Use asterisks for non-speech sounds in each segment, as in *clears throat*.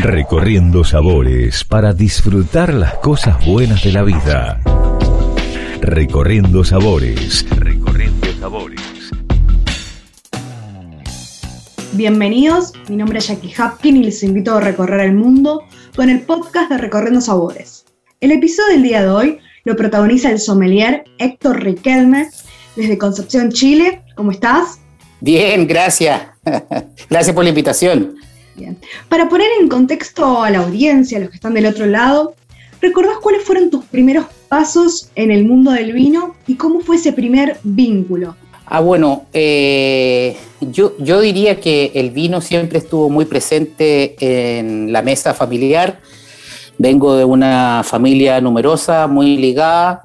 Recorriendo sabores para disfrutar las cosas buenas de la vida. Recorriendo sabores. Recorriendo sabores. Bienvenidos, mi nombre es Jackie Hapkin y les invito a recorrer el mundo con el podcast de Recorriendo Sabores. El episodio del día de hoy lo protagoniza el sommelier Héctor Riquelme desde Concepción, Chile. ¿Cómo estás? Bien, gracias. *laughs* gracias por la invitación. Para poner en contexto a la audiencia, a los que están del otro lado, ¿recordás cuáles fueron tus primeros pasos en el mundo del vino y cómo fue ese primer vínculo? Ah, bueno, eh, yo, yo diría que el vino siempre estuvo muy presente en la mesa familiar. Vengo de una familia numerosa, muy ligada.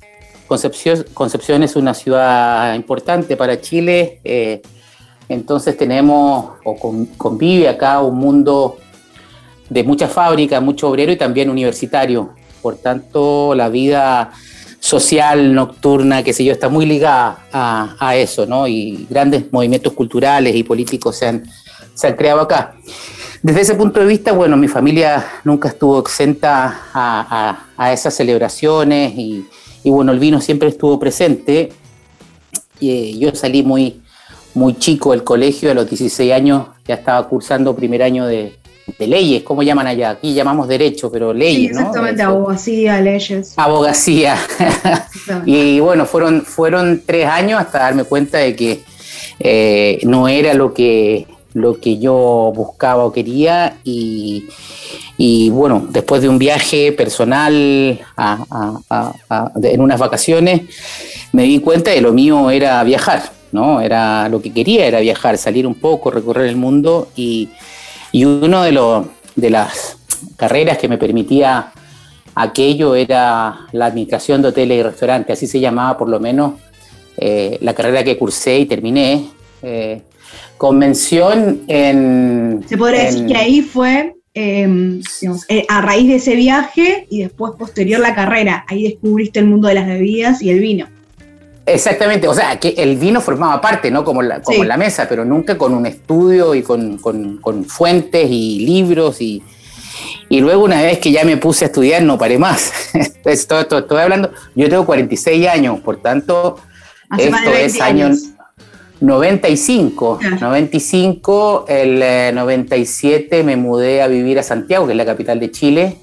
Concepción, Concepción es una ciudad importante para Chile. Eh, entonces tenemos o convive acá un mundo de mucha fábrica, mucho obrero y también universitario. Por tanto, la vida social, nocturna, qué sé yo, está muy ligada a, eso, ¿no? Y grandes movimientos culturales y políticos se han, se han creado acá. Desde ese punto de vista, bueno, mi familia nunca estuvo exenta a, esas celebraciones y, bueno, el vino siempre estuvo presente. Y, eh, yo salí muy, muy chico del colegio, a los 16 años ya estaba cursando primer año de, leyes, ¿cómo llaman allá? Aquí llamamos derecho, pero leyes, sí, exactamente, abogacía, leyes. Abogacía. *laughs* y bueno, fueron, fueron tres años hasta darme cuenta de que eh, no era lo que, lo que yo buscaba o quería y, bueno, después de un viaje personal en unas vacaciones, me di cuenta de lo mío era viajar ¿no? Era lo que quería, era viajar, salir un poco, recorrer el mundo y, y uno de, los de las carreras que me permitía aquello era la administración de hoteles y restaurantes, así se llamaba por lo menos eh, la carrera que cursé y terminé. Eh, convención en... Se podría decir que ahí fue em, eh, a raíz de ese viaje y después posterior la carrera, ahí descubriste el mundo de las bebidas y el vino. Exactamente, o sea, que el vino formaba parte, ¿no? Como, la, como la mesa, pero nunca con un estudio y con, fuentes y libros y, y, luego una vez que ya me puse a estudiar no paré más. *laughs* estoy, estoy, hablando, yo tengo 46 años, por tanto, esto es año 95. 95, el 97 eh, me mudé a vivir a Santiago, que es la capital de Chile,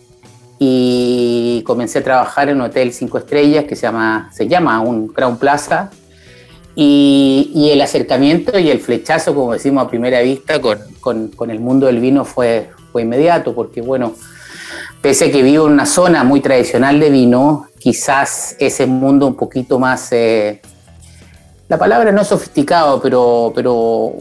y comencé a trabajar en un hotel cinco estrellas que se llama, se llama un Crown Plaza. Y, el acercamiento y el flechazo, como decimos a primera vista, con, con, con, el mundo del vino fue, fue inmediato, porque bueno, pese a que vivo en una zona muy tradicional de vino, quizás ese mundo un poquito más eh, la palabra no sofisticado, pero, pero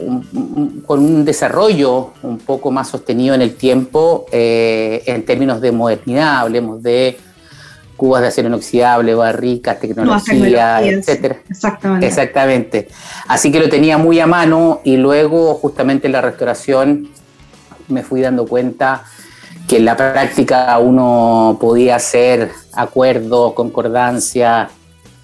con un desarrollo un poco más sostenido en el tiempo eh, en términos de modernidad, hablemos de cubas de acero inoxidable, barricas, tecnología, etcétera. Exactamente. Exactamente. Así que lo tenía muy a mano y luego justamente en la restauración me fui dando cuenta que en la práctica uno podía hacer acuerdos, concordancia,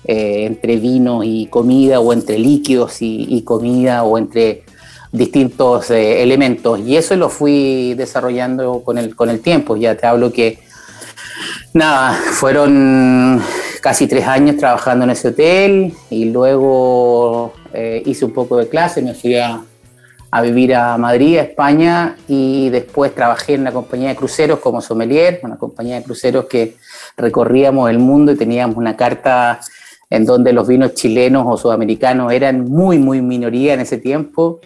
eh, entre vino y comida o entre líquidos y, comida o entre distintos eh, elementos. Y eso lo fui desarrollando con el, con el tiempo. Ya te hablo que, nada, fueron casi tres años trabajando en ese hotel y luego eh, hice un poco de clase, me fui a, vivir a Madrid, a España, y después trabajé en una compañía de cruceros como sommelier, una compañía de cruceros que recorríamos el mundo y teníamos una carta en donde los vinos chilenos o sudamericanos eran muy, muy minoría en ese tiempo.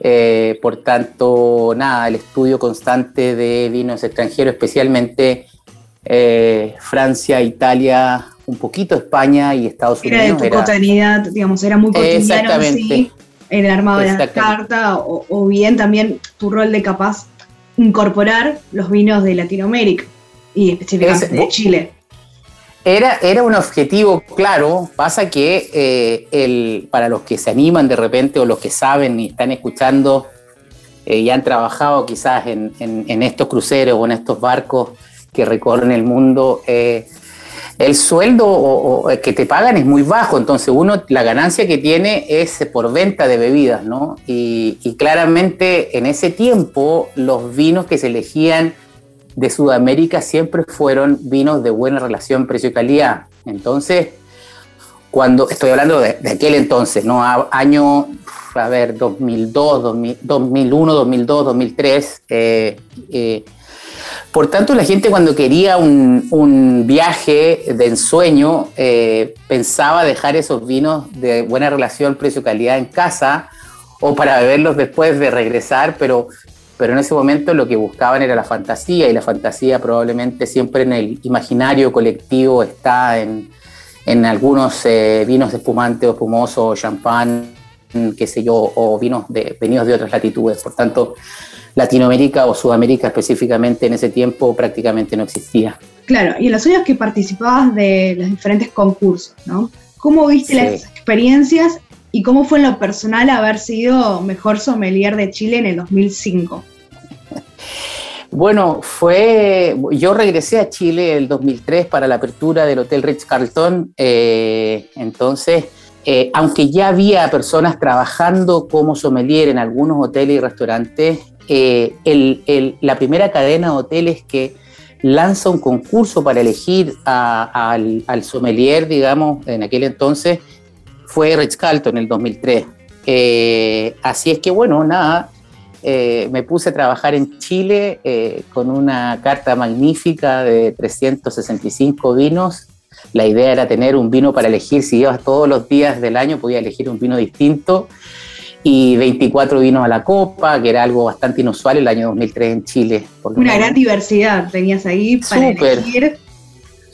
Eh, por tanto, nada, el estudio constante de vinos extranjeros, especialmente eh, Francia, Italia, un poquito España y Estados Unidos. Era de tu cotidianidad, digamos, era muy cotidiano Exactamente. en el armado de la carta, o, bien también tu rol de capaz incorporar los vinos de Latinoamérica y específicamente de Chile. Era, era un objetivo claro, pasa que eh, el, para los que se animan de repente o los que saben y están escuchando eh, y han trabajado quizás en, estos cruceros o en estos barcos que recorren el mundo, eh, el sueldo que te pagan es muy bajo, entonces uno la ganancia que tiene es por venta de bebidas, ¿no? Y claramente en ese tiempo los vinos que se elegían de Sudamérica siempre fueron vinos de buena relación precio-calidad. Entonces, cuando estoy hablando de, aquel entonces, ¿no? año, a ver, 2002, 2001, 2002, 2003. por tanto, la gente cuando quería un, viaje de ensueño eh, pensaba dejar esos vinos de buena relación precio-calidad en casa o para beberlos después de regresar, pero, pero en ese momento lo que buscaban era la fantasía y la fantasía probablemente siempre en el imaginario colectivo está en, en algunos eh, vinos espumantes o espumosos, champán, qué sé yo, o vinos de, venidos de otras latitudes. Por tanto, Latinoamérica o Sudamérica específicamente en ese tiempo prácticamente no existía. Claro, y en los años que participabas de los diferentes concursos, ¿no? ¿Cómo viste las experiencias y cómo fue en lo personal haber sido mejor sommelier de Chile en el 2005? Bueno, fue. Yo regresé a Chile el 2003 para la apertura del Hotel Ritz Carlton. Eh, entonces, eh, aunque ya había personas trabajando como sommelier en algunos hoteles y restaurantes, eh, la primera cadena de hoteles que lanza un concurso para elegir al, al, sommelier, digamos, en aquel entonces, fue Ritz Carlton en el 2003. así es que, bueno, nada, eh, me puse a trabajar en Chile eh, con una carta magnífica de 365 vinos. La idea era tener un vino para elegir, si ibas todos los días del año podía elegir un vino distinto y 24 vinos a la copa, que era algo bastante inusual el año 2003 en Chile. Una gran diversidad tenías ahí para elegir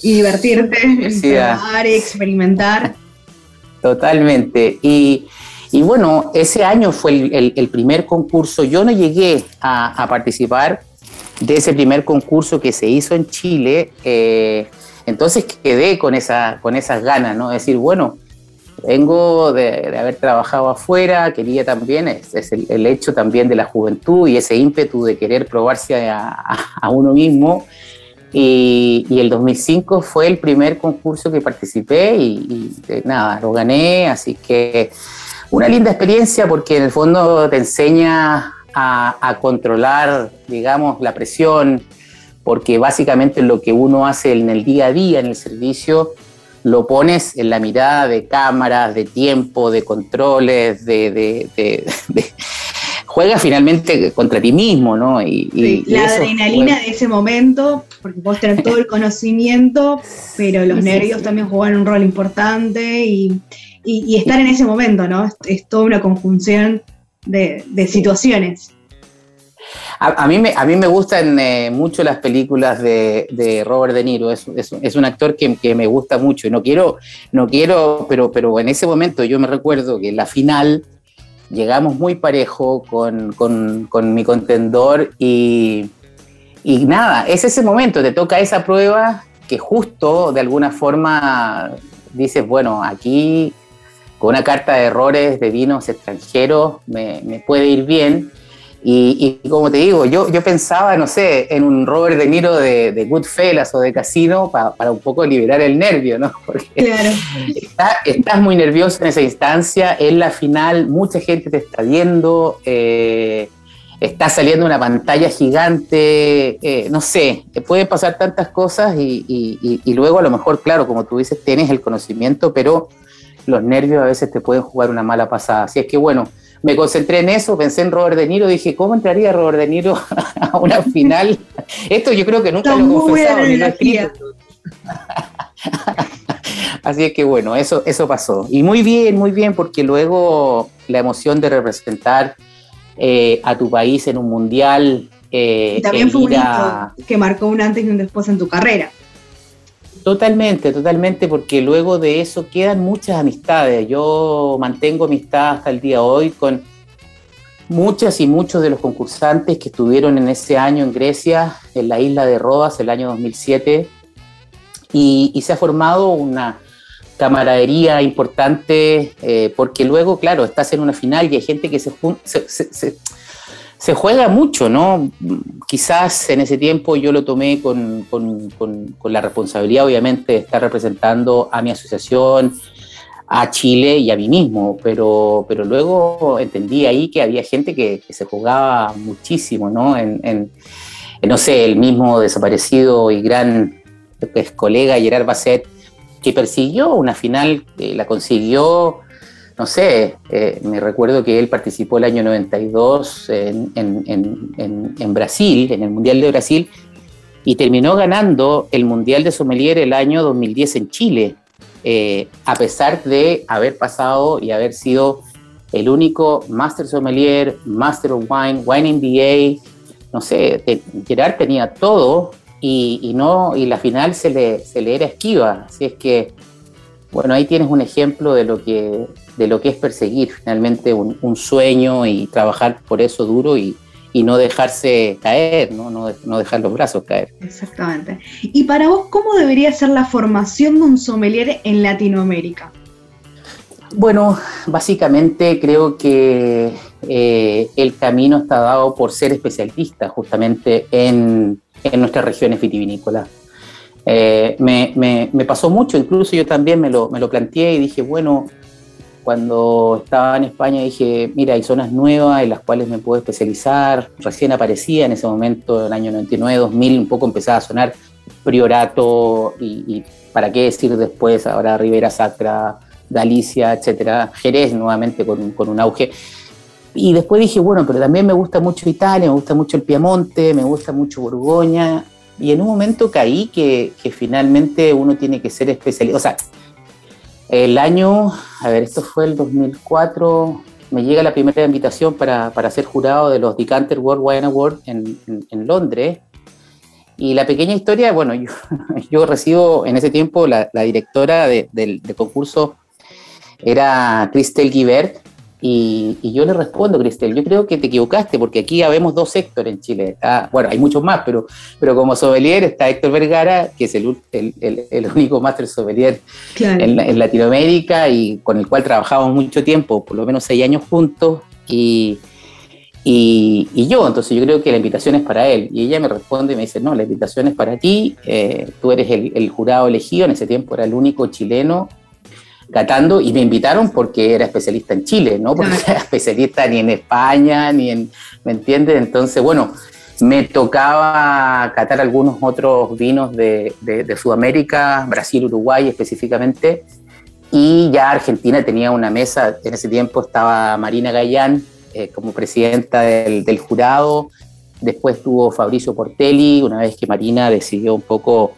y divertirte, probar, experimentar. Totalmente. Y y bueno, ese año fue el, primer concurso. Yo no llegué a, participar de ese primer concurso que se hizo en Chile. Eh, entonces quedé con, esa, con esas ganas, ¿no? decir, bueno, vengo de, haber trabajado afuera, quería también, es, el, hecho también de la juventud y ese ímpetu de querer probarse a, uno mismo. Y, el 2005 fue el primer concurso que participé y, y nada, lo gané, así que una linda experiencia porque en el fondo te enseña a, controlar, digamos, la presión, porque básicamente lo que uno hace en el día a día, en el servicio, lo pones en la mirada de cámaras, de tiempo, de controles, de, *laughs* juega finalmente contra ti mismo, ¿no? Y, la adrenalina de ese momento, porque vos tenés todo el conocimiento, pero los nervios también juegan un rol importante y, y, estar en ese momento, ¿no? Es, toda una conjunción de, situaciones. A, mí me, a mí me gustan eh, mucho las películas de, Robert De Niro, es, es, un actor que, me gusta mucho. No quiero, no quiero, pero, pero en ese momento yo me recuerdo que en la final llegamos muy parejo con, con, mi contendor y, y nada, es ese momento, te toca esa prueba que justo de alguna forma dices, bueno, aquí con una carta de errores de vinos extranjeros me, puede ir bien. Y, como te digo, yo, yo pensaba, no sé, en un Robert De Niro de, de Goodfellas o de Casino para un poco liberar el nervio, ¿no? *laughs* Porque claro. estás muy nervioso en esa instancia, en la final mucha gente te está viendo, eh, está saliendo una pantalla gigante, eh, no sé, pueden pasar tantas cosas y, y, luego a lo mejor, claro, como tú dices, tienes el conocimiento, pero los nervios a veces te pueden jugar una mala pasada. Así es que bueno, me concentré en eso, pensé en Robert De Niro, dije, ¿cómo entraría Robert De Niro *laughs* a una final? Esto yo creo que nunca lo he confesado ni lo he escrito. *laughs* Así es que bueno, eso, eso pasó. Y muy bien, muy bien, porque luego la emoción de representar eh, a tu país en un mundial. Eh, y también fue un hito que marcó un antes y un después en tu carrera. Totalmente, totalmente, porque luego de eso quedan muchas amistades. Yo mantengo amistad hasta el día de hoy con muchas y muchos de los concursantes que estuvieron en ese año en Grecia, en la isla de Rodas, el año 2007, y, se ha formado una camaradería importante, eh, porque luego, claro, estás en una final y hay gente que se, se juega mucho, ¿no? Quizás en ese tiempo yo lo tomé con, la responsabilidad, obviamente, de estar representando a mi asociación, a Chile y a mí mismo, pero, pero luego entendí ahí que había gente que, se jugaba muchísimo, ¿no? En, no sé, el mismo desaparecido y gran pues, colega Gerard Basset, que persiguió una final, la consiguió, no sé, eh, me recuerdo que él participó el año 92 en, en, Brasil, en el Mundial de Brasil, y terminó ganando el Mundial de Sommelier el año 2010 en Chile, eh, a pesar de haber pasado y haber sido el único Master Sommelier, Master of Wine, Wine MBA, no sé, Gerard tenía todo y, no, y la final se le, se le era esquiva. Así es que, bueno, ahí tienes un ejemplo de lo que, de lo que es perseguir finalmente un, sueño y trabajar por eso duro y, no dejarse caer, ¿no? No, no dejar los brazos caer. Exactamente. Y para vos, ¿cómo debería ser la formación de un sommelier en Latinoamérica? Bueno, básicamente creo que eh, el camino está dado por ser especialista justamente en, en nuestras regiones vitivinícolas. Eh, me, me, pasó mucho, incluso yo también me lo, me lo planteé y dije, bueno, cuando estaba en España dije, mira, hay zonas nuevas en las cuales me puedo especializar. Recién aparecía en ese momento, en el año 99, 2000, un poco empezaba a sonar Priorato y, para qué decir después, ahora Rivera Sacra, Galicia, etcétera, Jerez nuevamente con, con un auge. Y después dije, bueno, pero también me gusta mucho Italia, me gusta mucho el Piemonte, me gusta mucho Borgoña. Y en un momento caí que, finalmente uno tiene que ser especialista. O sea, el año, a ver, esto fue el 2004, me llega la primera invitación para, para ser jurado de los Decanter World Wine Award en, Londres. Y la pequeña historia, bueno, *laughs* yo, recibo en ese tiempo la, directora de, del, concurso era Christelle Guibert, y, yo le respondo, Cristel, yo creo que te equivocaste, porque aquí habemos dos sectores en Chile. bueno, hay muchos más, pero, pero como sommelier está Héctor Vergara, que es el, el, único máster sommelier en, Latinoamérica y con el cual trabajamos mucho tiempo, por lo menos seis años juntos, y, y, yo, entonces yo creo que la invitación es para él. Y ella me responde y me dice, no, la invitación es para ti, eh, tú eres el, jurado elegido, en ese tiempo era el único chileno catando y me invitaron porque era especialista en Chile, no porque *laughs* era especialista ni en España, ni en, ¿me entiendes? Entonces, bueno, me tocaba catar algunos otros vinos de, de, Sudamérica, Brasil, Uruguay específicamente, y ya Argentina tenía una mesa, en ese tiempo estaba Marina Gallán eh, como presidenta del, del jurado, después tuvo Fabricio Portelli, una vez que Marina decidió un poco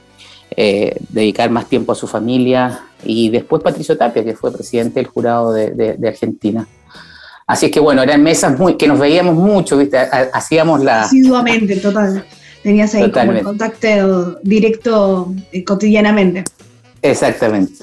eh, dedicar más tiempo a su familia, y después Patricio Tapia, que fue presidente del jurado de, Argentina. Así es que bueno, eran mesas muy, que nos veíamos mucho, ¿viste? Hacíamos la... Asiduamente, total. Tenías ahí como el contacto directo eh, cotidianamente. Exactamente.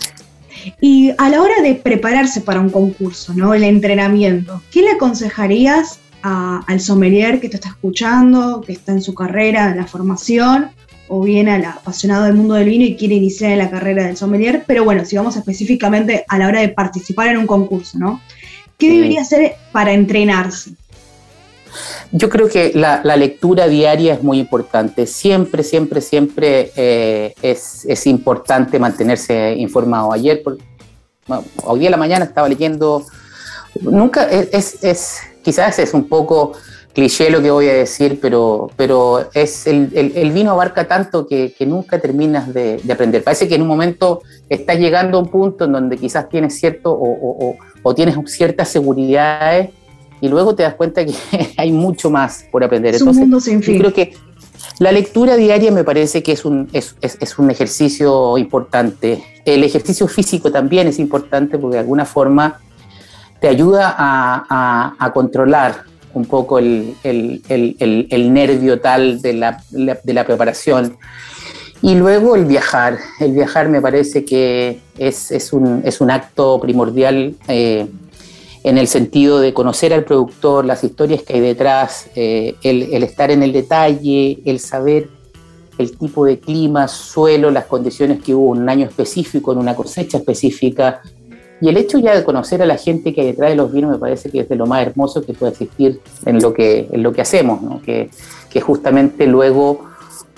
Y a la hora de prepararse para un concurso, ¿no? El entrenamiento, ¿qué le aconsejarías al sommelier que te está escuchando, que está en su carrera, en la formación, o bien al apasionado del mundo del vino y quiere iniciar en la carrera del sommelier, pero bueno, si vamos específicamente a la hora de participar en un concurso, ¿no? ¿Qué debería hacer para entrenarse? Yo creo que la, lectura diaria es muy importante. Siempre, siempre, siempre eh, es, importante mantenerse informado. Ayer, por, hoy día en la mañana estaba leyendo, nunca, es, es, quizás es un poco cliché lo que voy a decir, pero, pero es el, vino abarca tanto que, nunca terminas de, aprender. Parece que en un momento estás llegando a un punto en donde quizás tienes cierto o, tienes ciertas seguridades y luego te das cuenta que *laughs* hay mucho más por aprender. Es un mundo sin fin. creo que la lectura diaria me parece que es un, es, un ejercicio importante. El ejercicio físico también es importante porque de alguna forma te ayuda a, a controlar un poco el, nervio tal de la, preparación. Y luego el viajar. El viajar me parece que es, un, acto primordial eh, en el sentido de conocer al productor, las historias que hay detrás, eh, el, estar en el detalle, el saber el tipo de clima, suelo, las condiciones que hubo en un año específico, en una cosecha específica, y el hecho ya de conocer a la gente que hay detrás de los vinos me parece que es de lo más hermoso que puede existir en lo que, en lo que hacemos, que, que justamente luego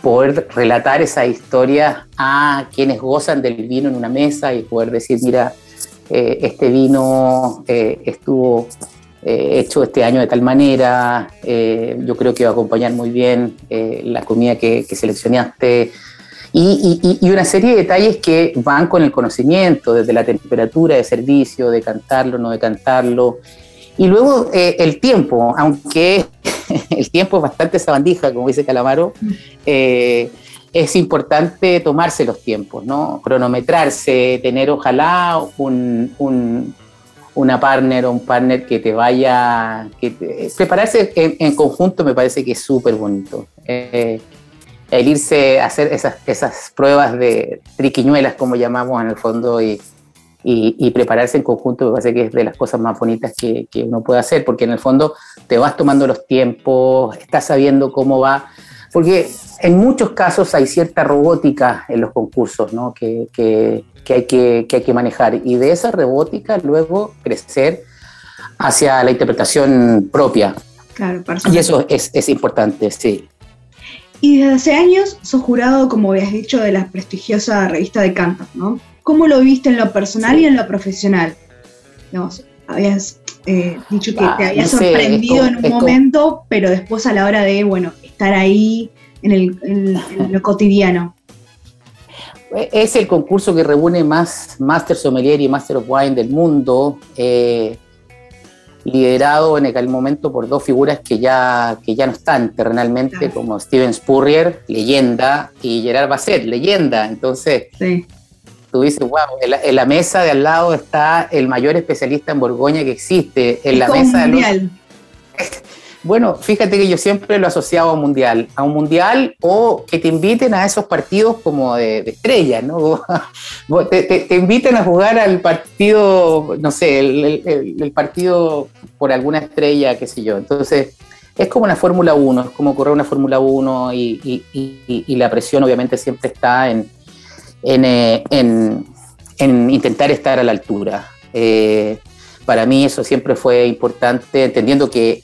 poder relatar esa historia a quienes gozan del vino en una mesa y poder decir, mira, eh, este vino eh, estuvo eh, hecho este año de tal manera, yo creo que va a acompañar muy bien la comida que, seleccionaste y, una serie de detalles que van con el conocimiento, desde la temperatura de servicio, de cantarlo, no de cantarlo. Y luego el tiempo, aunque *laughs* el tiempo es bastante sabandija, como dice Calamaro, es importante tomarse los tiempos, ¿no? Cronometrarse, tener ojalá un, una partner o un partner que te vaya, que prepararse en, conjunto me parece que es súper bonito. Eh, el irse a hacer esas, esas pruebas de triquiñuelas, como llamamos en el fondo, y, y, prepararse en conjunto me parece que es de las cosas más bonitas que, que, uno puede hacer, porque en el fondo te vas tomando los tiempos, estás sabiendo cómo va, porque en muchos casos hay cierta robótica en los concursos, ¿no? que, que que hay que, que hay que manejar y de esa robótica luego crecer hacia la interpretación propia. Claro, Y eso es, es, importante, sí. Y desde hace años sos jurado, como habías dicho, de la prestigiosa revista de cantos, ¿no? ¿Cómo lo viste en lo personal y en lo profesional? Digamos, habías eh, dicho que te había sorprendido en un momento, pero después a la hora de, bueno, estar ahí en, el, en lo cotidiano. Es el concurso que reúne más Master Sommelier y Master of Wine del mundo, eh, liderado en aquel momento por dos figuras que ya, que ya no están terrenalmente, como Steven Spurrier, leyenda, y Gerard Basset, leyenda. Entonces, tú dices, wow, en la, mesa de al lado está el mayor especialista en Borgoña que existe. En la mesa de *laughs* Bueno, fíjate que yo siempre lo he asociado a un mundial, a un mundial o que te inviten a esos partidos como de, estrella, ¿no? *laughs* te, te, inviten a jugar al partido, no sé, el, partido por alguna estrella, qué sé yo. Entonces, es como una Fórmula 1, es como correr una Fórmula 1 y, la presión obviamente siempre está en, eh, intentar estar a la altura. Eh, para mí eso siempre fue importante, entendiendo que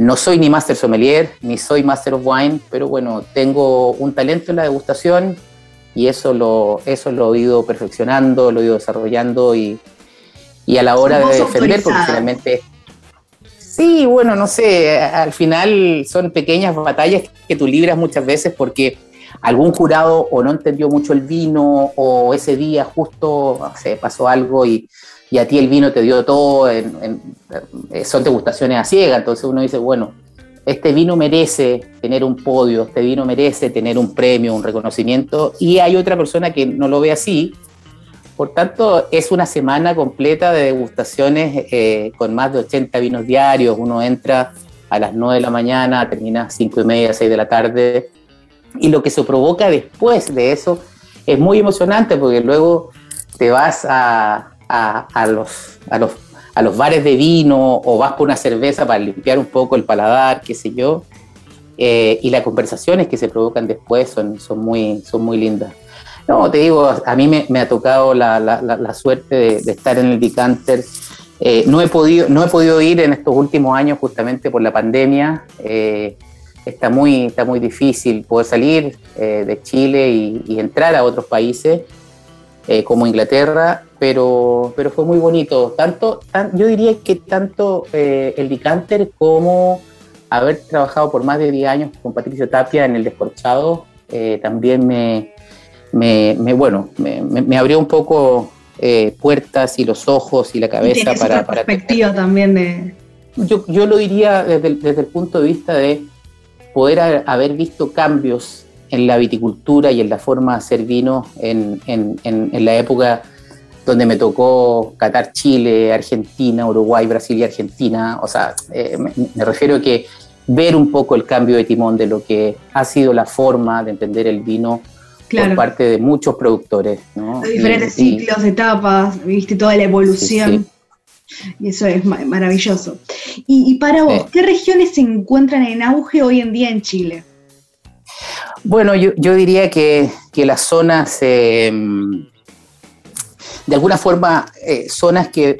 no soy ni Master Sommelier, ni soy Master of Wine, pero bueno, tengo un talento en la degustación y eso lo, eso lo he ido perfeccionando, lo he ido desarrollando y, a la hora de defender, porque finalmente... Sí, bueno, no sé, al final son pequeñas batallas que tú libras muchas veces porque algún jurado o no entendió mucho el vino o ese día justo no pasó algo y y a ti el vino te dio todo, en, son degustaciones a ciega, entonces uno dice, bueno, este vino merece tener un podio, este vino merece tener un premio, un reconocimiento, y hay otra persona que no lo ve así. Por tanto, es una semana completa de degustaciones eh, con más de 80 vinos diarios. Uno entra a las 9 de la mañana, termina a 5 y media, 6 de la tarde. Y lo que se provoca después de eso es muy emocionante porque luego te vas a, a, los, a, los, a los bares de vino o vas por una cerveza para limpiar un poco el paladar, qué sé yo. Eh, y las conversaciones que se provocan después son, son, muy, son muy lindas. No, te digo, a mí me, ha tocado la, la, suerte de, estar en el Decanter. Eh, no, he podido, no he podido ir en estos últimos años justamente por la pandemia. Eh, está, muy, está muy difícil poder salir de Chile y, entrar a otros países como Inglaterra pero, pero fue muy bonito. Tanto, yo diría que tanto eh, el Decanter como haber trabajado por más de 10 años con Patricio Tapia en el Descorchado eh, también me, me, bueno, me, me, abrió un poco eh, puertas y los ojos y la cabeza para, para... perspectiva también de... Yo, yo lo diría desde, desde el punto de vista de poder haber visto cambios en la viticultura y en la forma de hacer vino en, en, en la época donde me tocó Qatar, Chile, Argentina, Uruguay, Brasil y Argentina. O sea, eh, me, refiero a que ver un poco el cambio de timón de lo que ha sido la forma de entender el vino por parte de muchos productores. ¿no? diferentes ciclos, etapas, viste toda la evolución. Y eso es maravilloso. Y, para vos, ¿qué regiones se encuentran en auge hoy en día en Chile? Bueno, yo, diría que, que las zonas eh, de alguna forma eh, zonas que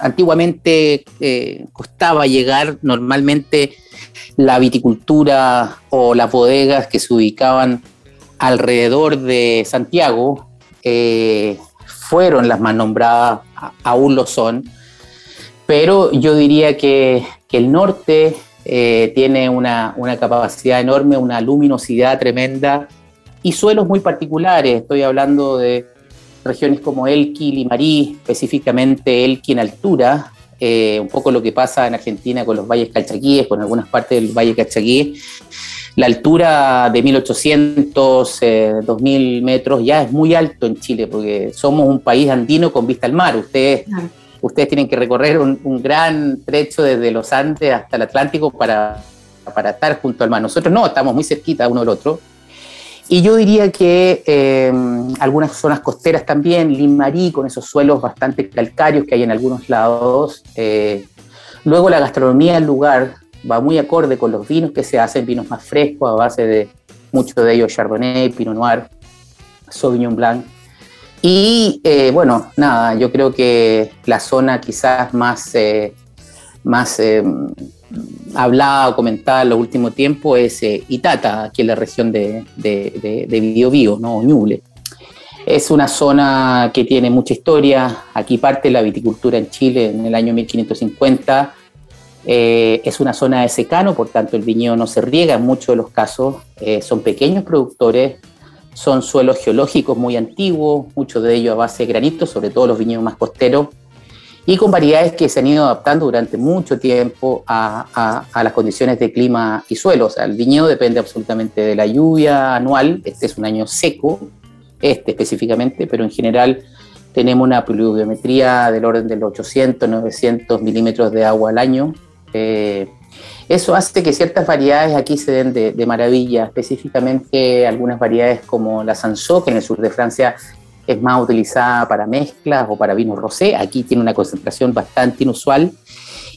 antiguamente eh, costaba llegar, normalmente la viticultura o las bodegas que se ubicaban alrededor de Santiago eh, fueron las más nombradas, aún lo son, pero yo diría que, el norte eh, tiene una, una, capacidad enorme, una luminosidad tremenda y suelos muy particulares. Estoy hablando de regiones como Elqui, Limarí, específicamente Elqui en altura, eh, un poco lo que pasa en Argentina con los valles calchaquíes, con algunas partes del valle calchaquí. La altura de 1800, 2000 eh, metros ya es muy alto en Chile, porque somos un país andino con vista al mar. Ustedes, ustedes tienen que recorrer un, gran trecho desde los Andes hasta el Atlántico para, para estar junto al mar. Nosotros no, estamos muy cerquita uno del otro. Y yo diría que eh, algunas zonas costeras también, Limarí, con esos suelos bastante calcáreos que hay en algunos lados. Eh, luego la gastronomía del lugar va muy acorde con los vinos que se hacen, vinos más frescos, a base de muchos de ellos Chardonnay, Pinot Noir, Sauvignon Blanc. Y eh, bueno, nada, yo creo que la zona quizás más, más hablada o comentada en los últimos tiempos es eh, Itata, aquí en la región de, de, de, Biobío, ¿no? Ñuble. Es una zona que tiene mucha historia. Aquí parte la viticultura en Chile en el año 1550. Eh, es una zona de secano, por tanto el viñedo no se riega en muchos de los casos. Eh, son pequeños productores, son suelos geológicos muy antiguos, muchos de ellos a base de granito, sobre todo los viñedos más costeros y con variedades que se han ido adaptando durante mucho tiempo a, las condiciones de clima y suelo. O sea, el viñedo depende absolutamente de la lluvia anual. Este es un año seco, este específicamente, pero en general tenemos una pluviometría del orden de los 800, 900 milímetros de agua al año. Eh, eso hace que ciertas variedades aquí se den de, de, maravilla, específicamente algunas variedades como la Sansó, que en el sur de Francia es más utilizada para mezclas o para vino rosé. Aquí tiene una concentración bastante inusual.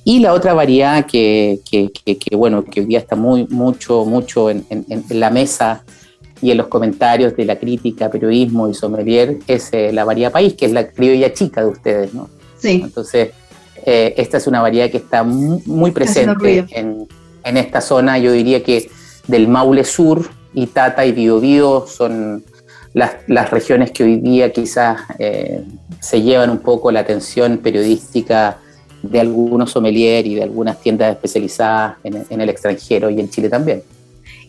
Y la otra variedad que, que, bueno, que hoy día está muy, mucho, mucho en, la mesa y en los comentarios de la crítica, periodismo y sommelier es eh, la variedad país, que es la criolla chica de ustedes, ¿no? Sí. Entonces, eh, esta es una variedad que está muy, presente en, en, esta zona. Yo diría que del Maule Sur, Itata y Biobío son las, regiones que hoy día quizás eh, se llevan un poco la atención periodística de algunos sommeliers y de algunas tiendas especializadas en, el extranjero y en Chile también.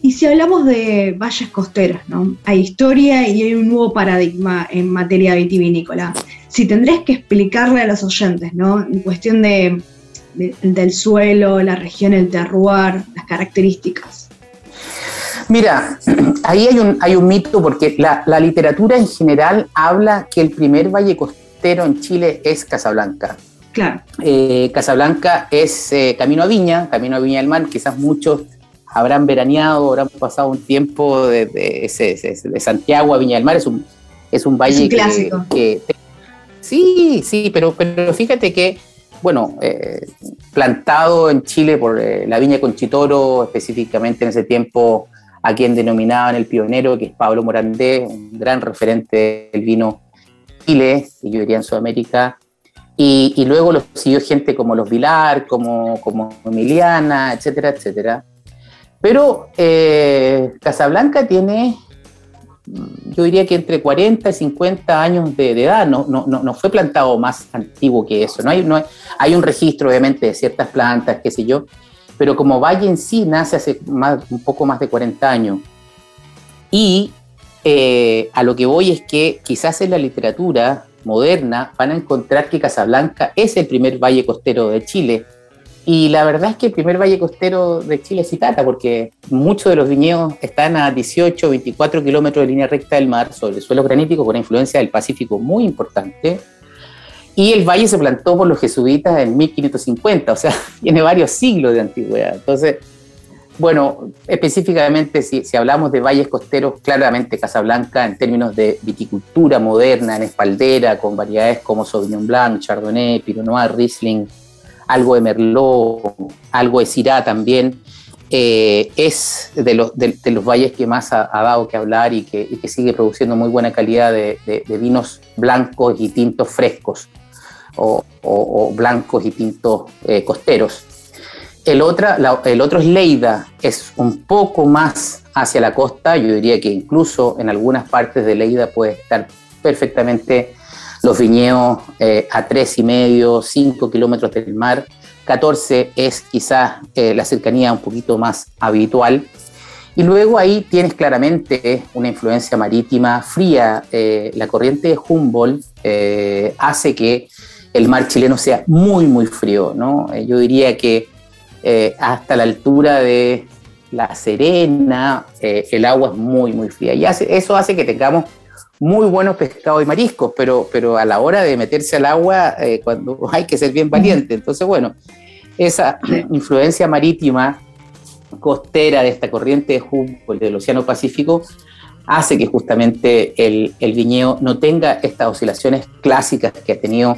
Y si hablamos de valles costeras, ¿no? Hay historia y hay un nuevo paradigma en materia vitivinícola. Si tendrías que explicarle a los oyentes, ¿no? En cuestión de, del suelo, la región, el terroir, las características. Mira, *clears throat* ahí hay un, hay un mito porque la, literatura en general habla que el primer valle costero en Chile es Casablanca. Claro. Eh, Casablanca es eh, Camino a Viña, Camino a Viña del Mar, quizás muchos habrán veraneado, habrán pasado un tiempo de, de, Santiago a Viña del Mar, es un, es un valle que, Sí, sí, pero, pero fíjate que, bueno, eh, plantado en Chile por la Viña Conchitoro, específicamente en ese tiempo a quien denominaban el pionero, que es Pablo Morandé, un gran referente del vino Chile, y yo diría en Sudamérica, y, luego lo siguió gente como los Vilar, como, como Emiliana, etcétera, etcétera. Pero eh, Casablanca tiene, yo diría que entre 40 y 50 años de, edad, no, no, no, fue plantado más antiguo que eso. No hay, no hay, hay un registro, obviamente, de ciertas plantas, qué sé yo, pero como valle en sí nace hace un poco más de 40 años. Y eh, a lo que voy es que quizás en la literatura moderna van a encontrar que Casablanca es el primer valle costero de Chile. Y la verdad es que el primer valle costero de Chile es Itata, porque muchos de los viñedos están a 18, 24 kilómetros de línea recta del mar sobre suelo granítico con influencia del Pacífico muy importante. Y el valle se plantó por los jesuitas en 1550, o sea, *laughs* tiene varios siglos de antigüedad. Entonces, bueno, específicamente si, hablamos de valles costeros, claramente Casablanca en términos de viticultura moderna, en espaldera, con variedades como Sauvignon Blanc, Chardonnay, Pinot Noir, Riesling, algo de Merlot, algo de Syrah también, eh, es de los, de, los, valles que más ha, dado que hablar y que, sigue produciendo muy buena calidad de, de vinos blancos y tintos frescos o, blancos y tintos eh, costeros. El, otra, el otro es Leida, es un poco más hacia la costa, yo diría que incluso en algunas partes de Leida puede estar perfectamente los viñedos eh, a tres y medio, 5 kilómetros del mar. 14 es quizás eh, la cercanía un poquito más habitual. Y luego ahí tienes claramente una influencia marítima fría. Eh, la corriente de Humboldt hace que el mar chileno sea muy, muy frío. ¿no? yo diría que hasta la altura de La Serena el agua es muy, muy fría. Y eso hace que tengamos muy buenos pescados y mariscos, pero, pero a la hora de meterse al agua, eh, cuando *laughs* hay que ser bien valiente. Entonces, bueno, esa *clears throat* influencia marítima costera de esta corriente de Humboldt del Océano Pacífico hace que justamente el, el viñedo no tenga estas oscilaciones clásicas que ha tenido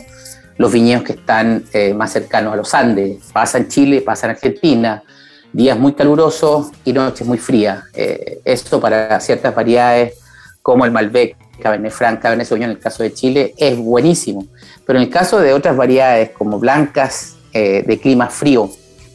los viñedos que están eh, más cercanos a los Andes. Pasa en Chile, pasa en Argentina, días muy calurosos y noches muy frías. Eh, esto para ciertas variedades como el Malbec, Cabernet Franc, Cabernet Sauvignon en el caso de Chile es buenísimo, pero en el caso de otras variedades como blancas eh, de clima frío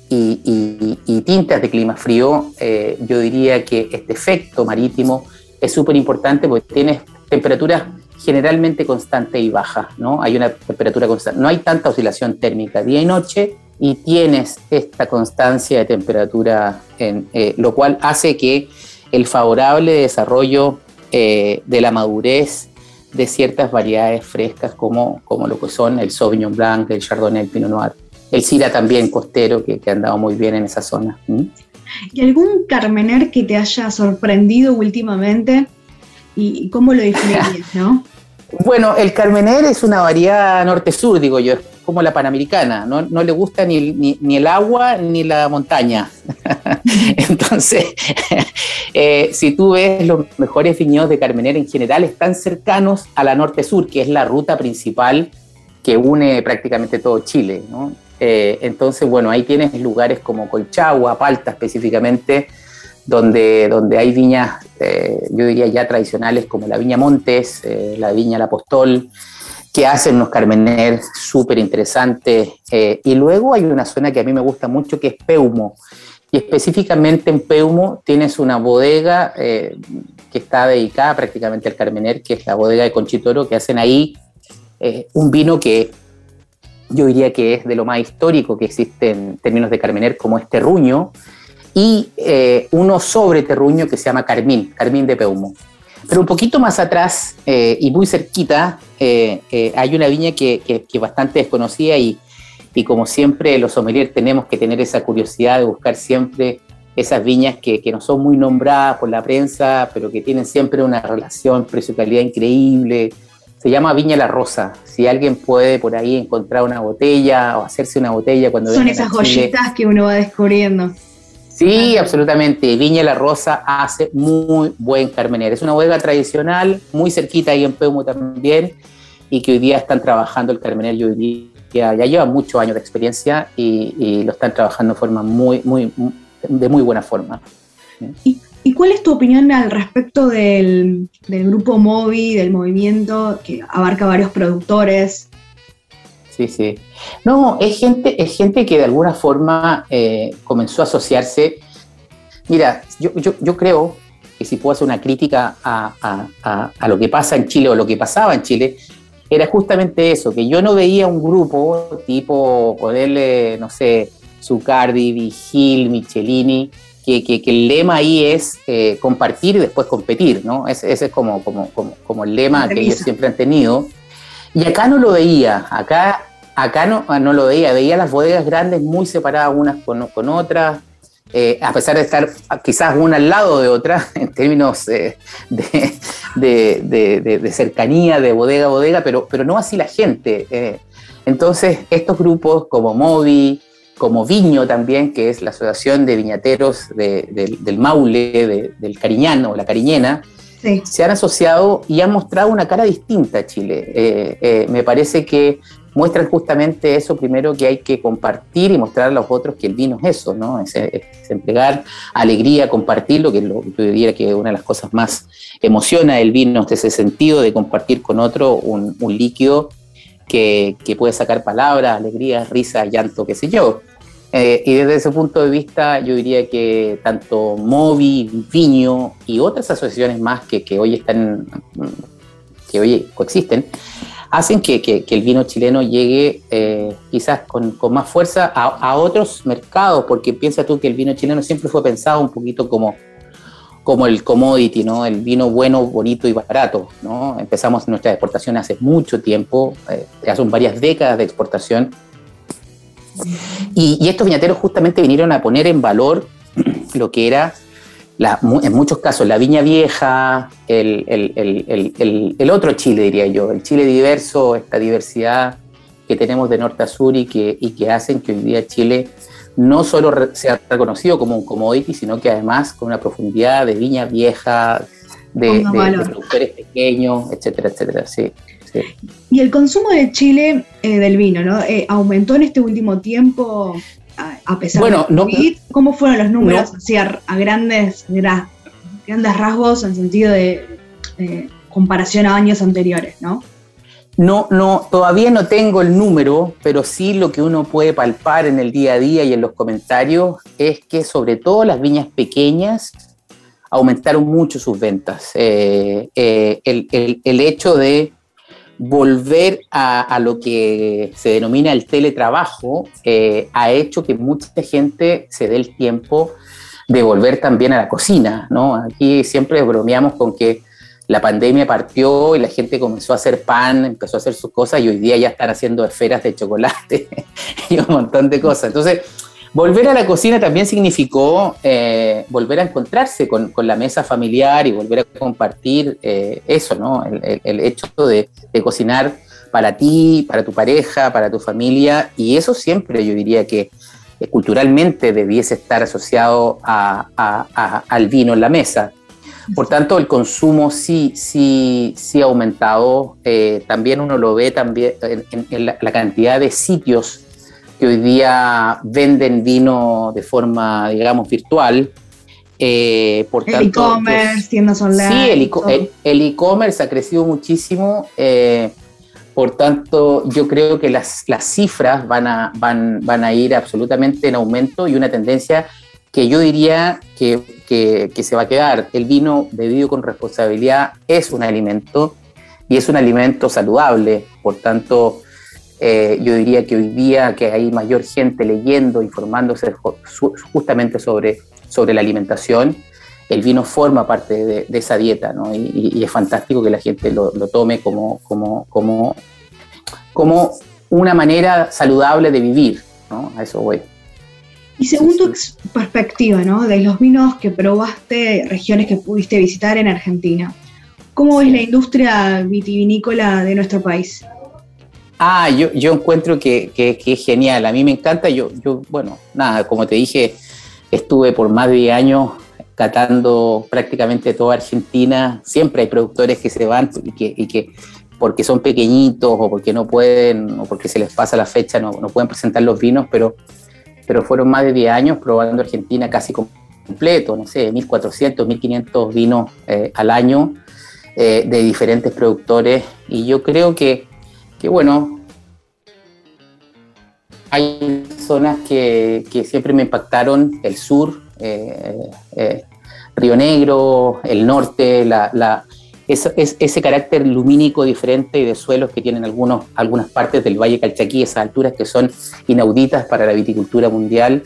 y, tintas de clima frío, eh, yo diría que este efecto marítimo es súper importante porque tienes temperaturas generalmente constantes y bajas, ¿no? Hay una temperatura constante, no hay tanta oscilación térmica día y noche y tienes esta constancia de temperatura, eh, lo cual hace que el favorable desarrollo eh, de la madurez de ciertas variedades frescas como, como lo que son el Sauvignon Blanc, el Chardonnay, el Pinot Noir, el Syrah también costero que, que ha andado muy bien en esa zona. ¿Y algún Carmener que te haya sorprendido últimamente? ¿Y cómo lo definirías, no? *laughs* Bueno, el Carmener es una variedad norte-sur, digo yo, es como la panamericana, no, le gusta ni, ni, el agua ni la montaña. *laughs* Entonces, *laughs* eh, si tú ves los mejores viñedos de Carmener en general, están cercanos a la norte-sur, que es la ruta principal que une prácticamente todo Chile. Eh, entonces, bueno, ahí tienes lugares como Colchagua, Palta específicamente, donde, donde hay viñas, eh, yo diría ya tradicionales como la Viña Montes, la Viña La Apostol, que hacen unos carmener súper interesantes. Eh, y luego hay una zona que a mí me gusta mucho que es Peumo. Y específicamente en Peumo tienes una bodega que está dedicada prácticamente al carmener, que es la bodega de Conchitoro, que hacen ahí un vino que yo diría que es de lo más histórico que existe en términos de carmener, como este ruño, y eh, uno sobre terruño que se llama Carmín, Carmín de Peumo. Pero un poquito más atrás eh, y muy cerquita eh, hay una viña que, es bastante desconocida y, y, como siempre los sommeliers tenemos que tener esa curiosidad de buscar siempre esas viñas que, que, no son muy nombradas por la prensa, pero que tienen siempre una relación precio-calidad increíble. Se llama Viña La Rosa. Si alguien puede por ahí encontrar una botella o hacerse una botella cuando... Son esas joyitas que uno va descubriendo. Sí, absolutamente. Viña La Rosa hace muy buen carmener. Es una bodega tradicional, muy cerquita ahí en Peumo también, y que hoy día están trabajando el carmener y hoy día ya lleva muchos años de experiencia y, lo están trabajando de forma muy, muy, de muy buena forma. ¿Y, cuál es tu opinión al respecto del, del grupo Movi, del movimiento que abarca varios productores? Sí, sí. No, es gente, es gente que de alguna forma eh, comenzó a asociarse. Mira, yo, yo, creo que si puedo hacer una crítica a, a, lo que pasa en Chile o lo que pasaba en Chile, era justamente eso, que yo no veía un grupo tipo ponerle, no sé, Zucardi, Vigil, Michelini, que, que, el lema ahí es eh, compartir y después competir, ¿no? Ese, ese es como, como, como, como, el lema que ellos siempre han tenido. Y acá no lo veía, acá, acá no, no lo veía, veía las bodegas grandes muy separadas unas con, otras, eh, a pesar de estar quizás una al lado de otra *laughs* en términos eh, de, cercanía de bodega a bodega, pero, pero no así la gente. Eh. Entonces, estos grupos como Movi, como Viño también, que es la Asociación de Viñateros del Maule, del Cariñano la Cariñena, se han asociado y han mostrado una cara distinta a Chile. Eh, eh, me parece que muestran justamente eso primero que hay que compartir y mostrar a los otros que el vino es eso, ¿no? Es, entregar alegría, compartir lo que lo, yo diría que una de las cosas más emociona el vino es ese sentido de compartir con otro un, líquido que, que, puede sacar palabras, alegría, risa, llanto, qué sé yo. Eh, y desde ese punto de vista, yo diría que tanto Movi, Viño y otras asociaciones más que, que hoy están, que hoy coexisten, hacen que, el vino chileno llegue eh, quizás con, más fuerza a, otros mercados, porque piensa tú que el vino chileno siempre fue pensado un poquito como, como el commodity, ¿no? el vino bueno, bonito y barato. ¿no? Empezamos nuestra exportación hace mucho tiempo, eh, son varias décadas de exportación, y, y estos viñateros justamente vinieron a poner en valor *clears throat* lo que era en muchos casos la viña vieja, el, otro Chile, diría yo, el Chile diverso, esta diversidad que tenemos de norte a sur y que, y que hacen que hoy día Chile no solo sea reconocido como un commodity, sino que además con una profundidad de viña vieja, de, productores pequeños, etcétera, etcétera. Sí, Y el consumo de Chile eh, del vino, ¿no? Eh, ¿Aumentó en este último tiempo? a pesar bueno, de COVID, ¿cómo fueron los números a, grandes, grandes rasgos en sentido de, comparación a años anteriores, ¿no? No, no, todavía no tengo el número, pero sí lo que uno puede palpar en el día a día y en los comentarios es que sobre todo las viñas pequeñas aumentaron mucho sus ventas. Eh, eh, el, hecho de volver a, lo que se denomina el teletrabajo eh, ha hecho que mucha gente se dé el tiempo de volver también a la cocina, ¿no? Aquí siempre bromeamos con que la pandemia partió y la gente comenzó a hacer pan, empezó a hacer sus cosas y hoy día ya están haciendo esferas de chocolate *laughs* y un montón de cosas. Entonces, Volver a la cocina también significó eh, volver a encontrarse con, la mesa familiar y volver a compartir eh, eso, ¿no? El, hecho de, cocinar para ti, para tu pareja, para tu familia, y eso siempre yo diría que eh, culturalmente debiese estar asociado al vino en la mesa. Por tanto, el consumo sí, sí, sí ha aumentado. también uno lo ve también en, la, cantidad de sitios hoy día venden vino de forma, digamos, virtual. Eh, por el e-commerce, tiendas online. Sí, el e-commerce ha crecido muchísimo. Eh, por tanto, yo creo que las, las cifras van a, van, van a ir absolutamente en aumento y una tendencia que yo diría que, que, que, se va a quedar. El vino bebido con responsabilidad es un alimento y es un alimento saludable. Por tanto, eh, yo diría que hoy día que hay mayor gente leyendo, informándose justamente sobre, sobre la alimentación, el vino forma parte de, esa dieta, ¿no? Y, es fantástico que la gente lo, tome como, como, como, como una manera saludable de vivir, ¿no? A eso voy. Y según tu perspectiva, ¿no? De los vinos que probaste, regiones que pudiste visitar en Argentina, ¿cómo es la industria vitivinícola de nuestro país? Ah, yo, yo encuentro que, es genial. A mí me encanta. Yo, yo, bueno, nada, como te dije, estuve por más de 10 años catando prácticamente toda Argentina. Siempre hay productores que se van y que, porque son pequeñitos o porque no pueden o porque se les pasa la fecha no, no pueden presentar los vinos, pero, pero fueron más de 10 años probando Argentina casi completo, no sé, 1.400, 1.500 vinos eh, al año eh, de diferentes productores. Y yo creo que que bueno, hay zonas que, siempre me impactaron, el sur, eh, eh, Río Negro, el norte, la, ese carácter lumínico diferente y de suelos que tienen algunos, algunas partes del Valle Calchaquí, esas alturas que son inauditas para la viticultura mundial.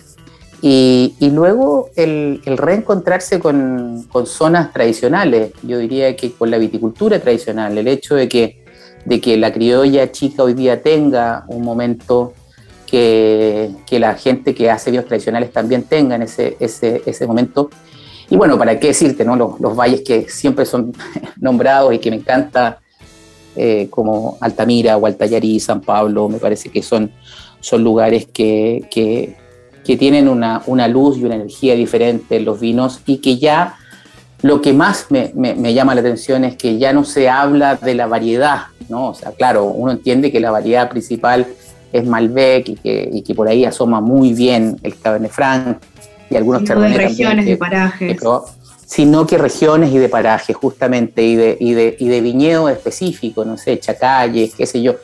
Y, luego el, reencontrarse con, con, zonas tradicionales, yo diría que con la viticultura tradicional, el hecho de que de que la criolla chica hoy día tenga un momento que, la gente que hace vinos tradicionales también tengan ese, ese, ese momento. Y bueno, ¿para qué decirte, no? Los, valles que siempre son *laughs* nombrados y que me encanta, eh, como Altamira o Altayarí, San Pablo, me parece que son, son lugares que, que, que tienen una, una, luz y una energía diferente en los vinos y que ya lo que más me, llama la atención es que ya no se habla de la variedad, ¿no? O sea, claro, uno entiende que la variedad principal es Malbec y que, y que por ahí asoma muy bien el Cabernet Franc y algunos sino de regiones, de parajes. sino que regiones y de parajes, justamente, y de, y de, y de viñedo específico, no sé, Chacalles, qué sé yo,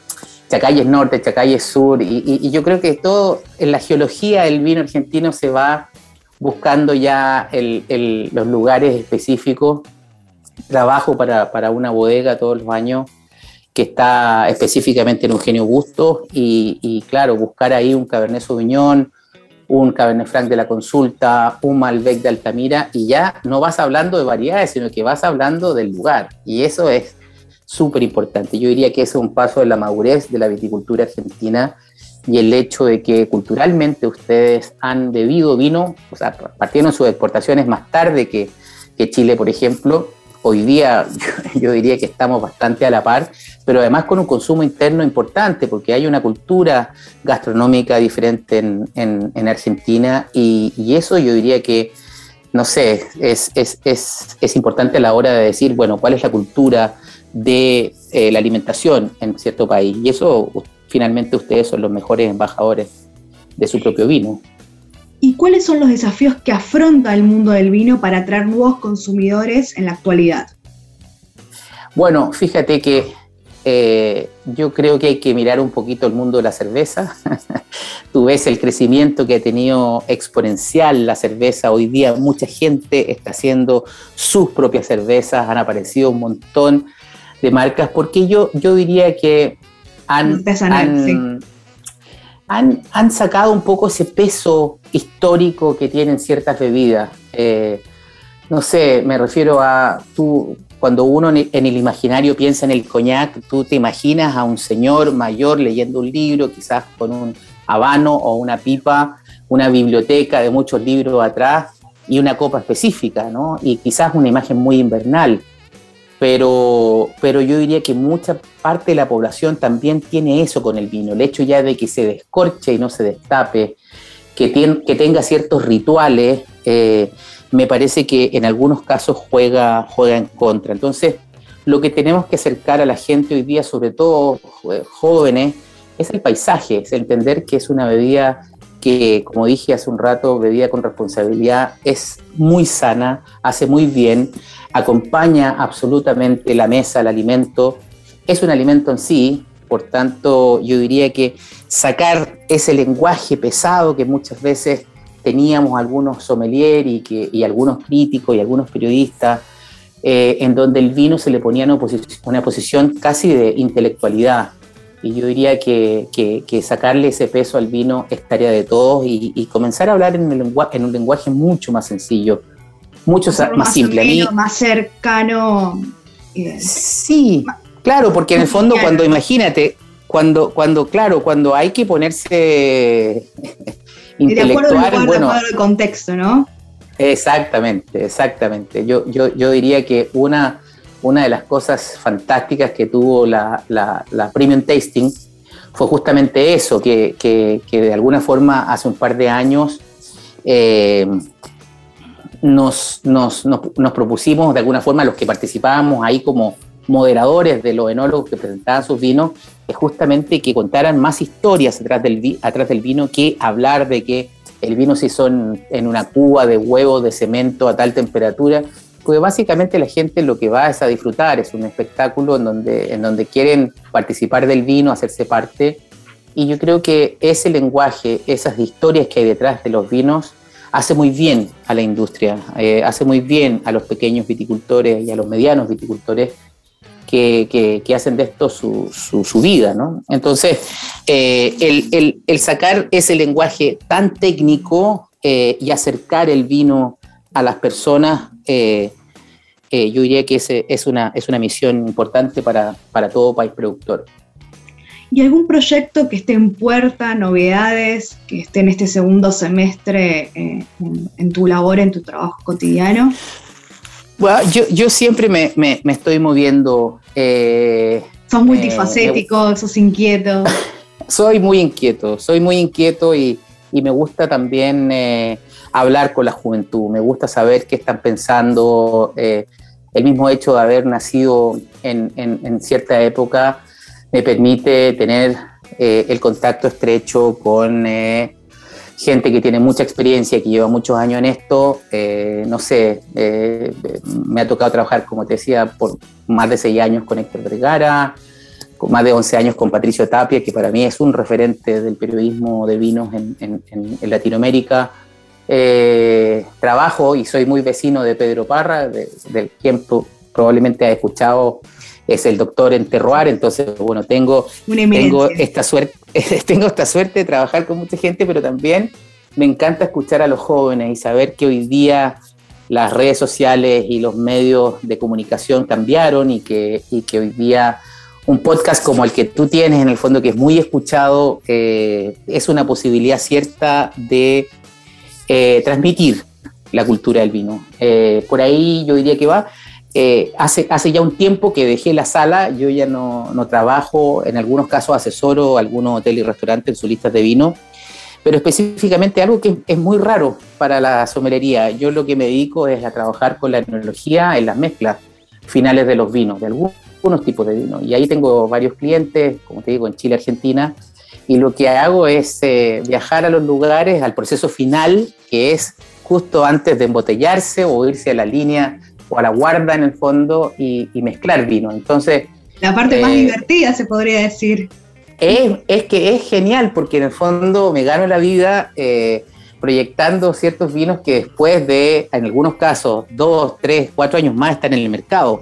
Chacalles Norte, Chacalles Sur, y, y yo creo que todo en la geología del vino argentino se va buscando ya los lugares específicos. Trabajo para, una bodega todos los años que está específicamente en Eugenio Bustos y, claro, buscar ahí un Cabernet Sauvignon, un Cabernet Franc de la consulta, un Malbec de Altamira y ya no vas hablando de variedades, sino que vas hablando del lugar y eso es súper importante. Yo diría que es un paso de la madurez de la viticultura argentina y el hecho de que culturalmente ustedes han bebido vino, o sea, partieron sus exportaciones más tarde que, que Chile, por ejemplo, hoy día *laughs* yo, diría que estamos bastante a la par, pero además con un consumo interno importante, porque hay una cultura gastronómica diferente en, Argentina y, eso yo diría que, no sé, es, es, importante a la hora de decir, bueno, cuál es la cultura de eh, la alimentación en cierto país. Y eso finalmente ustedes son los mejores embajadores de su propio vino. ¿Y cuáles son los desafíos que afronta el mundo del vino para atraer nuevos consumidores en la actualidad? Bueno, fíjate que eh, yo creo que hay que mirar un poquito el mundo de la cerveza. *laughs* Tú ves el crecimiento que ha tenido exponencial la cerveza. Hoy día mucha gente está haciendo sus propias cervezas, han aparecido un montón de marcas, porque yo, yo diría que han, han, sacado un poco ese peso histórico que tienen ciertas bebidas. Eh, no sé, me refiero a tú, cuando uno en el imaginario piensa en el coñac, tú te imaginas a un señor mayor leyendo un libro, quizás con un habano o una pipa, una biblioteca de muchos libros atrás y una copa específica, ¿no? Y quizás una imagen muy invernal pero, pero yo diría que mucha parte de la población también tiene eso con el vino, el hecho ya de que se descorche y no se destape, que, que tenga ciertos rituales, eh, me parece que en algunos casos juega, juega en contra. Entonces, lo que tenemos que acercar a la gente hoy día, sobre todo jóvenes, es el paisaje, es entender que es una bebida que, como dije hace un rato, bebida con responsabilidad, es muy sana, hace muy bien, acompaña absolutamente la mesa, el alimento, es un alimento en sí, por tanto yo diría que sacar ese lenguaje pesado que muchas veces teníamos algunos sommelier y, que, y algunos críticos y algunos periodistas, eh, en donde el vino se le ponía una una posición casi de intelectualidad, y yo diría que, sacarle ese peso al vino es tarea de todos y, comenzar a hablar en, en, un lenguaje mucho más sencillo, mucho más, simple. más cercano. Eh, sí, claro, porque en el fondo cuando, imagínate, cuando, cuando, claro, cuando hay que ponerse intelectual, bueno, contexto, ¿no? Exactamente, exactamente. Yo, yo, yo diría que una una de las cosas fantásticas que tuvo la, Premium Tasting fue justamente eso, que, de alguna forma hace un par de años eh, nos, propusimos, de alguna forma, los que participábamos ahí como moderadores de los enólogos que presentaban sus vinos, es justamente que contaran más historias atrás del, vino que hablar de que el vino se hizo en, en una cuba de huevo, de cemento a tal temperatura, porque básicamente la gente lo que va es a disfrutar, es un espectáculo en donde, en donde quieren participar del vino, hacerse parte, y yo creo que ese lenguaje, esas historias que hay detrás de los vinos, hace muy bien a la industria, eh, hace muy bien a los pequeños viticultores y a los medianos viticultores que, que, hacen de esto su, su, vida. ¿no? Entonces, eh, el, el, el, sacar ese lenguaje tan técnico eh, y acercar el vino a las personas eh, eh, yo diría que ese es, una, es una misión importante para, todo país productor. ¿Y algún proyecto que esté en puerta, novedades, que esté en este segundo semestre eh, en, tu labor, en tu trabajo cotidiano? Bueno, yo, siempre me, estoy moviendo. sos multifacético, sos inquieto. *laughs* soy muy inquieto, soy muy inquieto y, y me gusta también hablar con la juventud, me gusta saber qué están pensando. Eh, el mismo hecho de haber nacido en, cierta época me permite tener eh, el contacto estrecho con eh, gente que tiene mucha experiencia, que lleva muchos años en esto. no sé, me ha tocado trabajar, como te decía, por más de seis años con Héctor Vergara, más de 11 años con Patricio Tapia, que para mí es un referente del periodismo de vinos en Latinoamérica eh, trabajo y soy muy vecino de Pedro Parra, del quien probablemente ha escuchado es el doctor en terroir, entonces, bueno, tengo, tengo, esta suerte, *laughs* tengo esta suerte de trabajar con mucha gente, pero también me encanta escuchar a los jóvenes y saber que hoy día las redes sociales y los medios de comunicación cambiaron y que, y que hoy día un podcast como el que tú tienes, en el fondo, que es muy escuchado, eh, es una posibilidad cierta de eh, transmitir la cultura del vino. Eh, por ahí yo diría que va. hace, hace ya un tiempo que dejé la sala, yo ya no, no trabajo, en algunos casos asesoro algunos hoteles y restaurantes en sus listas de vino, pero específicamente algo que es muy raro para la somelería. Yo lo que me dedico es a trabajar con la tecnología en las mezclas finales de los vinos, de algunos unos tipos de vino. Y ahí tengo varios clientes, como te digo, en Chile, Argentina, y lo que hago es eh, viajar a los lugares, al proceso final, que es justo antes de embotellarse o irse a la línea o a la guarda en el fondo y, mezclar vino. Entonces... La parte más eh, divertida, se podría decir. Es, es, que es genial porque en el fondo me gano la vida eh, proyectando ciertos vinos que después de, en algunos casos, dos, tres, cuatro años más están en el mercado.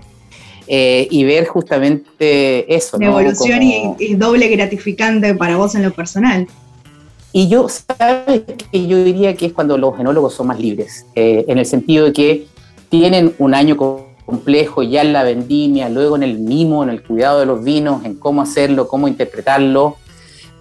Eh, y ver justamente eso. La evolución y, doble gratificante para vos en lo personal. Y yo, ¿sabes Yo diría que es cuando los genólogos son más libres, eh, en el sentido de que tienen un año complejo ya en la vendimia, luego en el mimo, en el cuidado de los vinos, en cómo hacerlo, cómo interpretarlo.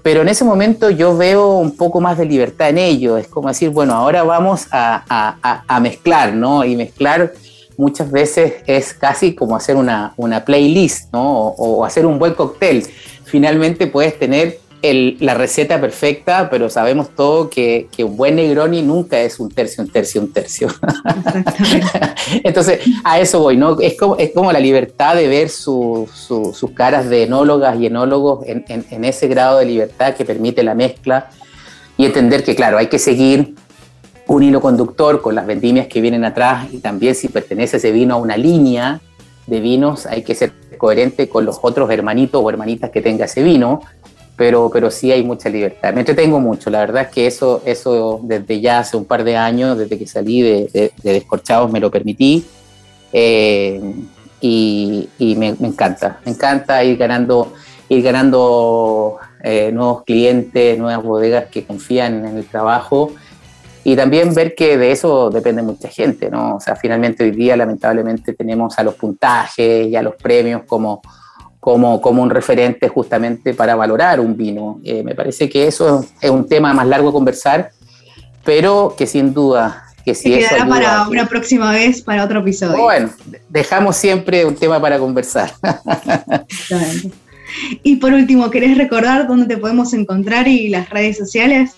Pero en ese momento yo veo un poco más de libertad en ello. Es como decir, bueno, ahora vamos a, a, a mezclar, ¿no? Y mezclar muchas veces es casi como hacer una, playlist, ¿no? O, hacer un buen cóctel. Finalmente puedes tener la receta perfecta, pero sabemos todo que, un buen Negroni nunca es un tercio, un tercio, un tercio. *laughs* Entonces, a eso voy, ¿no? Es como, es como la libertad de ver sus caras de enólogas y enólogos en, en ese grado de libertad que permite la mezcla y entender que, claro, hay que seguir un hilo conductor con las vendimias que vienen atrás y también si pertenece ese vino a una línea de vinos hay que ser coherente con los otros hermanitos o hermanitas que tenga ese vino, pero, pero sí hay mucha libertad. Me entretengo mucho, la verdad es que eso, eso desde ya hace un par de años, desde que salí de, Descorchados, me lo permití eh, y, me, encanta, me encanta ir ganando, ir ganando eh, nuevos clientes, nuevas bodegas que confían en el trabajo y también ver que de eso depende mucha gente, ¿no? O sea, finalmente hoy día lamentablemente tenemos a los puntajes y a los premios como, como, como un referente justamente para valorar un vino. Eh, me parece que eso es un tema más largo a conversar, pero que sin duda que si Se quedará para una próxima vez, para otro episodio. Bueno, dejamos siempre un tema para conversar. y por último, ¿querés recordar dónde te podemos encontrar y las redes sociales?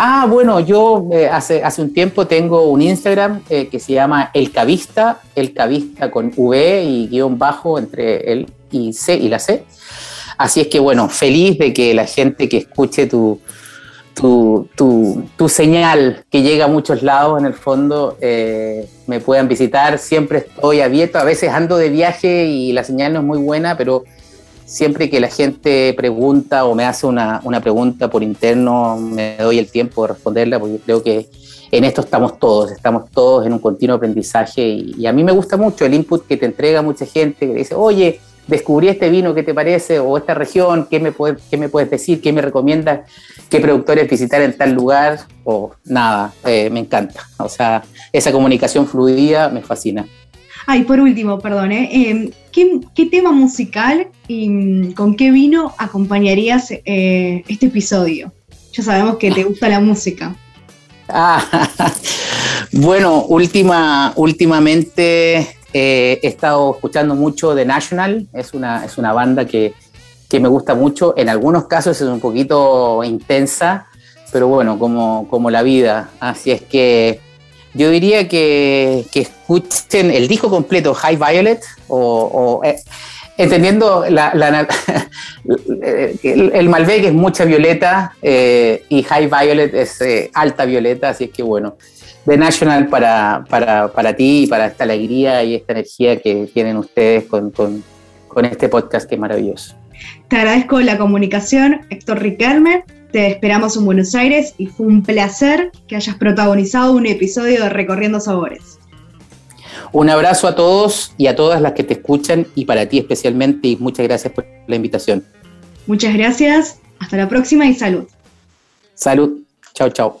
Ah, bueno, yo eh, hace, hace un tiempo tengo un Instagram eh, que se llama El Cavista, El Cavista con V y guion bajo entre el y C y la C. Así es que bueno, feliz de que la gente que escuche tu, tu, tu, señal que llega a muchos lados en el fondo eh, me puedan visitar. Siempre estoy abierto, a veces ando de viaje y la señal no es muy buena, pero siempre que la gente pregunta o me hace una, pregunta por interno, me doy el tiempo de responderla, porque creo que en esto estamos todos, estamos todos en un continuo aprendizaje y, a mí me gusta mucho el input que te entrega mucha gente que dice, oye, descubrí este vino, ¿qué te parece? O esta región, ¿qué me, qué me puedes decir? ¿Qué me recomiendas? ¿Qué productores visitar en tal lugar? O nada, eh, me encanta. O sea, esa comunicación fluida me fascina. Ay, por último, perdón, ¿eh? Em, ¿qué, tema musical y mm, con qué vino acompañarías eh, este episodio? Ya sabemos que te gusta la música. Ah, *laughs* bueno, última, últimamente eh, he estado escuchando mucho The National, es una, es una banda que, me gusta mucho, en algunos casos es un poquito intensa, pero bueno, como, como la vida, así es que yo diría que, escuchen el disco completo High Violet o, eh, entendiendo la, *laughs* el, Malbec es mucha violeta eh, y High Violet es eh, alta violeta, así es que bueno, The National para, para, ti y para esta alegría y esta energía que tienen ustedes con, con este podcast que es maravilloso. Te agradezco la comunicación, Héctor Riquelme. Te esperamos en Buenos Aires y fue un placer que hayas protagonizado un episodio de Recorriendo Sabores. Un abrazo a todos y a todas las que te escuchan y para ti especialmente y muchas gracias por la invitación. Muchas gracias, hasta la próxima y salud. Salud, chao, chao.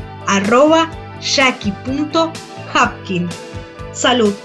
arroba jackie.hapkin. Salud.